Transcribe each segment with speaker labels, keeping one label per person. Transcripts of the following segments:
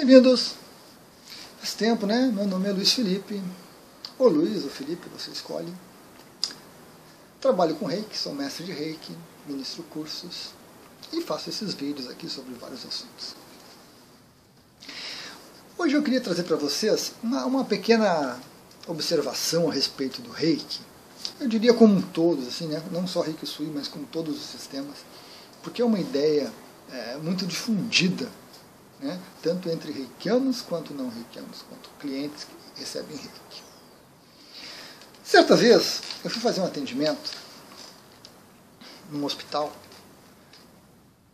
Speaker 1: Bem-vindos! Faz tempo, né? Meu nome é Luiz Felipe. Ou Luiz ou Felipe, você escolhe. Trabalho com reiki, sou mestre de reiki, ministro cursos e faço esses vídeos aqui sobre vários assuntos. Hoje eu queria trazer para vocês uma, uma, pequena observação a respeito do reiki. Eu diria como todos, assim, né? não só reiki sui, mas como todos os sistemas, porque é uma ideia é, muito difundida né? tanto entre reikianos quanto não reikianos, quanto clientes que recebem reiki. Certa vez, eu fui fazer um atendimento num hospital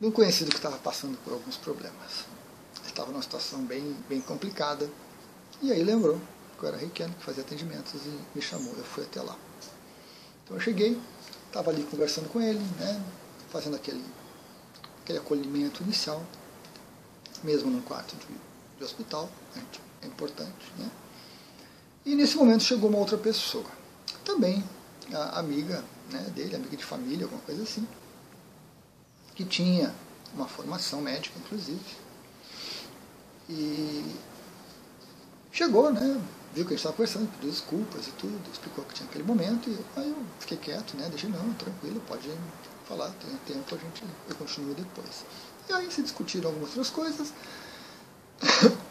Speaker 1: de um conhecido que estava passando por alguns problemas. Ele estava numa situação bem, bem complicada, e aí lembrou que eu era reikiano, que fazia atendimentos, e me chamou, eu fui até lá. Então eu cheguei, estava ali conversando com ele, né, fazendo aquele, aquele acolhimento inicial, mesmo num quarto de, de hospital, é importante. Né? E nesse momento chegou uma outra pessoa, também amiga né, dele, amiga de família, alguma coisa assim, que tinha uma formação médica, inclusive. E chegou, né? Viu que a gente estava conversando, pediu desculpas e tudo, explicou que tinha aquele momento, e aí eu fiquei quieto, né? Deixei, não, tranquilo, pode falar, tem tempo, a gente, eu continuo depois. E aí se discutiram algumas outras coisas.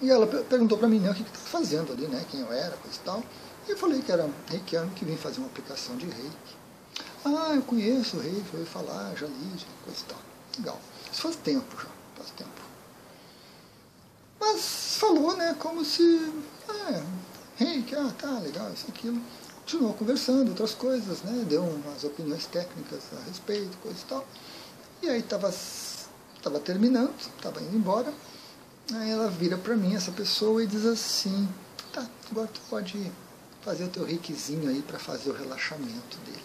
Speaker 1: E ela perguntou para mim né, o que, estava fazendo ali, né, quem eu era, coisa e tal. E eu falei que era reikiano que vim fazer uma aplicação de reiki. Ah, eu conheço o reiki, eu ouvi falar, já li, coisa e tal. Legal. Isso faz tempo já, faz tempo. Mas falou, né, como se. Ah, reiki, ah, tá, legal, isso aquilo. Continuou conversando, outras coisas, né, deu umas opiniões técnicas a respeito, coisa e tal. E aí estava tava terminando, estava indo embora. Aí ela vira para mim, essa pessoa, e diz assim, tá, agora tu pode fazer o teu riquezinho aí para fazer o relaxamento dele.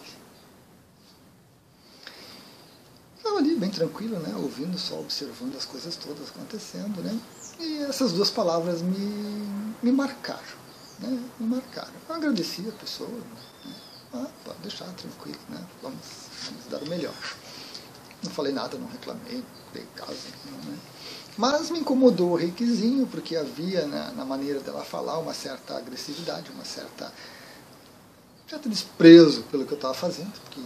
Speaker 1: Estava ali bem tranquilo, né, ouvindo, só observando as coisas todas acontecendo, né. E essas duas palavras me, me marcaram, né, me marcaram. Eu agradeci a pessoa, né, ah, pode deixar tranquilo, né, vamos, vamos dar o melhor. Não falei nada, não reclamei, não dei caso. Não, né? Mas me incomodou o reikizinho, porque havia na, na, maneira dela falar uma certa agressividade, uma certa certo desprezo pelo que eu estava fazendo, porque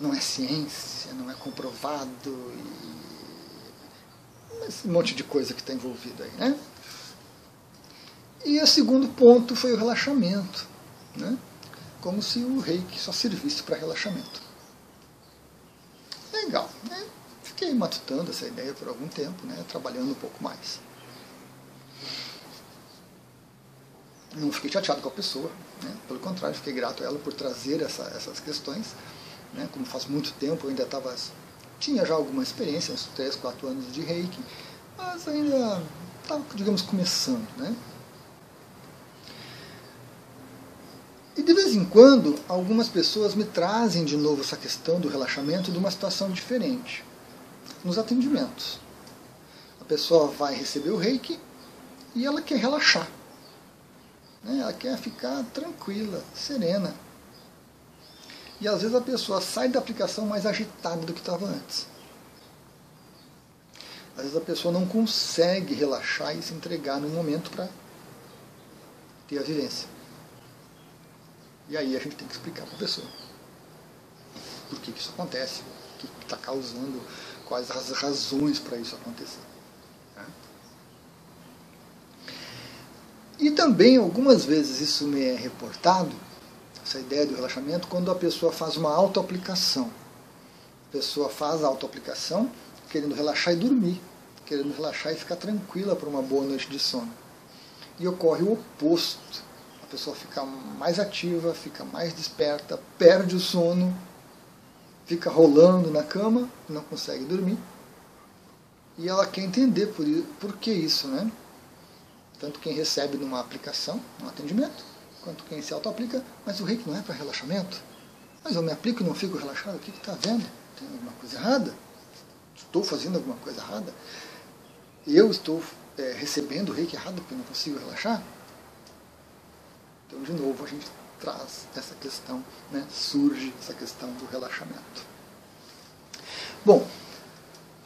Speaker 1: não é ciência, não é comprovado, e esse monte de coisa que está envolvida aí. Né? E o segundo ponto foi o relaxamento, né? como se o reiki só servisse para relaxamento legal. Né? Fiquei matutando essa ideia por algum tempo, né? trabalhando um pouco mais. Não fiquei chateado com a pessoa, né? pelo contrário, fiquei grato a ela por trazer essa, essas questões. Né? Como faz muito tempo, eu ainda estava. Tinha já alguma experiência, uns 3, 4 anos de reiki, mas ainda estava, digamos, começando. Né? E de vez em quando, algumas pessoas me trazem de novo essa questão do relaxamento de uma situação diferente. Nos atendimentos. A pessoa vai receber o reiki e ela quer relaxar. Né? Ela quer ficar tranquila, serena. E às vezes a pessoa sai da aplicação mais agitada do que estava antes. Às vezes a pessoa não consegue relaxar e se entregar no momento para ter a vivência. E aí a gente tem que explicar para a pessoa por que, que isso acontece, o que está causando, quais as razões para isso acontecer. Né? E também, algumas vezes, isso me é reportado, essa ideia do relaxamento, quando a pessoa faz uma autoaplicação. A pessoa faz a autoaplicação querendo relaxar e dormir, querendo relaxar e ficar tranquila para uma boa noite de sono. E ocorre o oposto a pessoa fica mais ativa, fica mais desperta, perde o sono, fica rolando na cama, não consegue dormir. E ela quer entender por, por que isso, né? Tanto quem recebe numa aplicação, num atendimento, quanto quem se auto-aplica, mas o reiki não é para relaxamento. Mas eu me aplico e não fico relaxado, o que está vendo? Tem alguma coisa errada? Estou fazendo alguma coisa errada? Eu estou é, recebendo o reiki errado porque não consigo relaxar? Então, de novo, a gente traz essa questão, né, surge essa questão do relaxamento. Bom,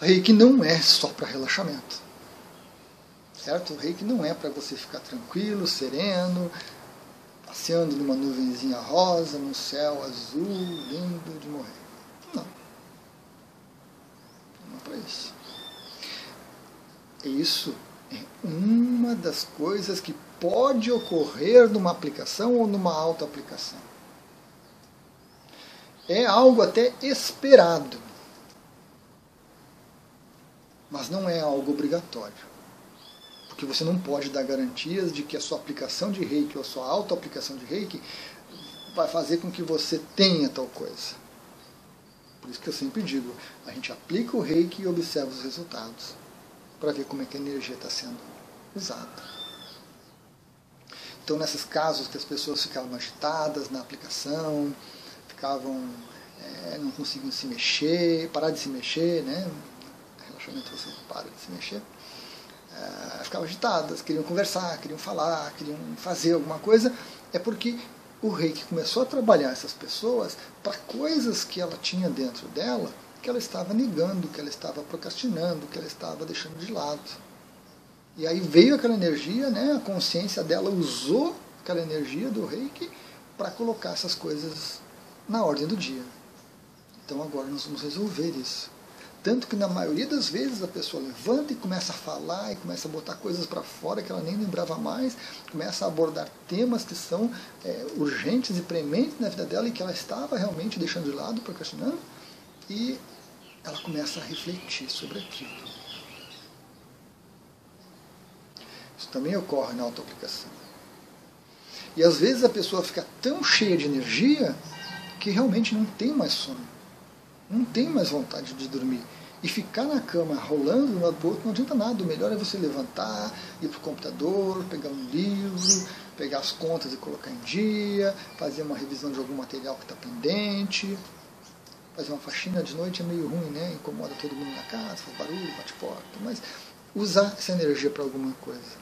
Speaker 1: reiki não é só para relaxamento. Certo? O reiki não é para você ficar tranquilo, sereno, passeando numa nuvenzinha rosa, num céu azul, lindo de morrer. Não. Não é para isso. Isso é uma das coisas que pode ocorrer numa aplicação ou numa auto-aplicação. É algo até esperado, mas não é algo obrigatório porque você não pode dar garantias de que a sua aplicação de reiki ou a sua auto-aplicação de reiki vai fazer com que você tenha tal coisa. Por isso que eu sempre digo, a gente aplica o reiki e observa os resultados, para ver como é que a energia está sendo usada. Então, nesses casos que as pessoas ficavam agitadas na aplicação, ficavam, é, não conseguiam se mexer, parar de se mexer, né? Relaxamento você para de se mexer uh, ficavam agitadas, queriam conversar, queriam falar, queriam fazer alguma coisa, é porque o rei que começou a trabalhar essas pessoas para coisas que ela tinha dentro dela, que ela estava negando, que ela estava procrastinando, que ela estava deixando de lado. E aí veio aquela energia, né, a consciência dela usou aquela energia do reiki para colocar essas coisas na ordem do dia. Então agora nós vamos resolver isso. Tanto que na maioria das vezes a pessoa levanta e começa a falar e começa a botar coisas para fora que ela nem lembrava mais, começa a abordar temas que são é, urgentes e prementes na vida dela e que ela estava realmente deixando de lado, procrastinando, e ela começa a refletir sobre aquilo. Isso também ocorre na autoaplicação. E às vezes a pessoa fica tão cheia de energia que realmente não tem mais sono não tem mais vontade de dormir. E ficar na cama rolando de um lado para o outro não adianta nada. O melhor é você levantar, ir para o computador, pegar um livro, pegar as contas e colocar em dia, fazer uma revisão de algum material que está pendente. Fazer uma faxina de noite é meio ruim, né? Incomoda todo mundo na casa, faz barulho, bate porta. Mas usar essa energia para alguma coisa.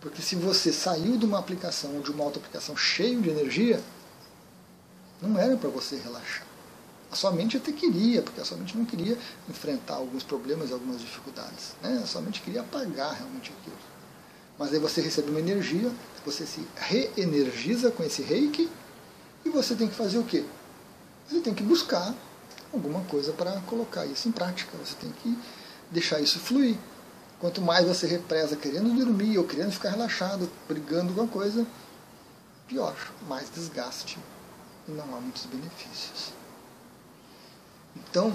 Speaker 1: Porque se você saiu de uma aplicação ou de uma auto-aplicação cheio de energia, não era para você relaxar. A sua mente até queria, porque a sua mente não queria enfrentar alguns problemas e algumas dificuldades. Né? A sua mente queria apagar realmente aquilo. Mas aí você recebe uma energia, você se reenergiza com esse reiki e você tem que fazer o quê? Você tem que buscar alguma coisa para colocar isso em prática. Você tem que deixar isso fluir. Quanto mais você represa querendo dormir ou querendo ficar relaxado, brigando com a coisa, pior, mais desgaste e não há muitos benefícios. Então,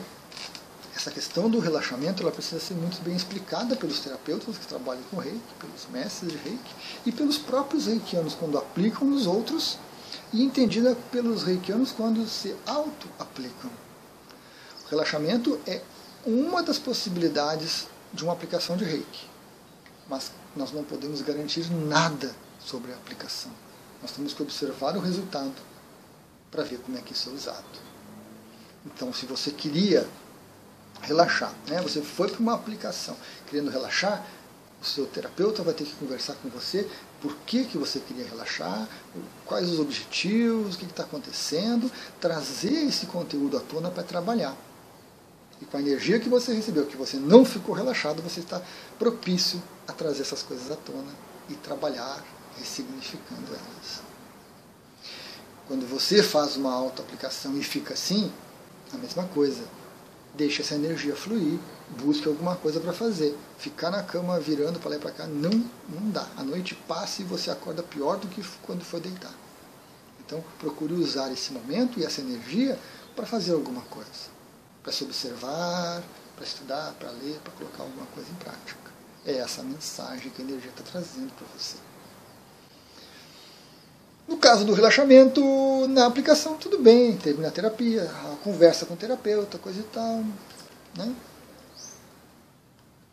Speaker 1: essa questão do relaxamento ela precisa ser muito bem explicada pelos terapeutas que trabalham com reiki, pelos mestres de reiki e pelos próprios reikianos quando aplicam nos outros e entendida pelos reikianos quando se auto-aplicam. Relaxamento é uma das possibilidades de uma aplicação de reiki, mas nós não podemos garantir nada sobre a aplicação. Nós temos que observar o resultado para ver como é que isso é usado. Então, se você queria relaxar, né, você foi para uma aplicação querendo relaxar, o seu terapeuta vai ter que conversar com você por que, que você queria relaxar, quais os objetivos, o que está acontecendo, trazer esse conteúdo à tona para trabalhar. E com a energia que você recebeu, que você não ficou relaxado, você está propício a trazer essas coisas à tona e trabalhar ressignificando elas. Quando você faz uma auto-aplicação e fica assim, a mesma coisa. Deixe essa energia fluir, busque alguma coisa para fazer. Ficar na cama virando para lá e para cá não, não dá. A noite passa e você acorda pior do que quando for deitar. Então, procure usar esse momento e essa energia para fazer alguma coisa. Para se observar, para estudar, para ler, para colocar alguma coisa em prática. É essa mensagem que a energia está trazendo para você. No caso do relaxamento, na aplicação, tudo bem, termina a terapia, a conversa com o terapeuta, coisa e tal. Né?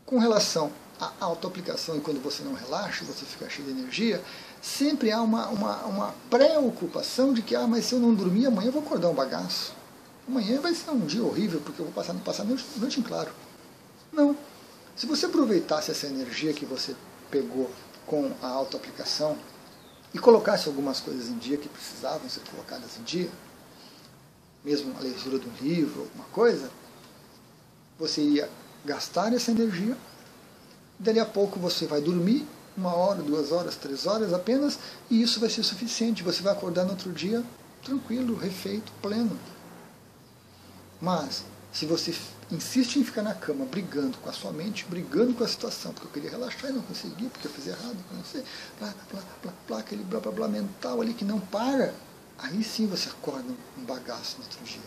Speaker 1: Com relação à autoaplicação e quando você não relaxa, você fica cheio de energia, sempre há uma, uma, uma preocupação de que, ah, mas se eu não dormir, amanhã eu vou acordar um bagaço. Amanhã vai ser um dia horrível, porque eu vou passar, passar a noite, noite em claro. Não. Se você aproveitasse essa energia que você pegou com a autoaplicação, e colocasse algumas coisas em dia que precisavam ser colocadas em dia, mesmo a leitura de um livro, alguma coisa, você ia gastar essa energia Dali a pouco você vai dormir, uma hora, duas horas, três horas apenas, e isso vai ser suficiente. Você vai acordar no outro dia tranquilo, refeito, pleno. Mas, se você insiste em ficar na cama brigando com a sua mente, brigando com a situação, porque eu queria relaxar e não consegui, porque eu fiz errado, não sei, blá, blá, blá, blá, aquele blá, blá, blá mental ali que não para, aí sim você acorda um bagaço no outro dia.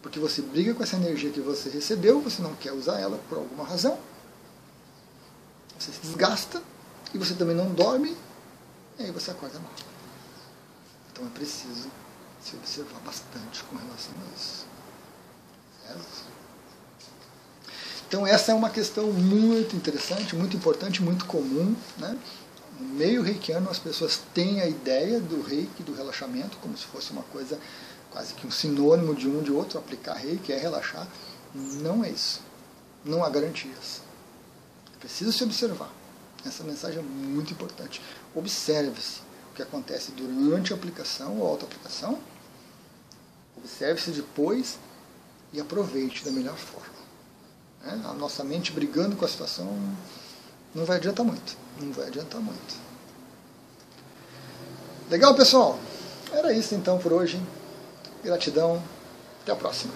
Speaker 1: Porque você briga com essa energia que você recebeu, você não quer usar ela por alguma razão, você se desgasta e você também não dorme, e aí você acorda mal. Então é preciso se observar bastante com relação a isso. Então essa é uma questão muito interessante, muito importante, muito comum. Né? No meio reikiano as pessoas têm a ideia do reiki, do relaxamento, como se fosse uma coisa quase que um sinônimo de um de outro, aplicar reiki é relaxar. Não é isso. Não há garantias. Precisa se observar. Essa mensagem é muito importante. Observe-se o que acontece durante a aplicação ou auto-aplicação. Observe-se depois e aproveite da melhor forma. Né? A nossa mente brigando com a situação não vai adiantar muito. Não vai adiantar muito. Legal, pessoal? Era isso então por hoje. Gratidão. Até a próxima.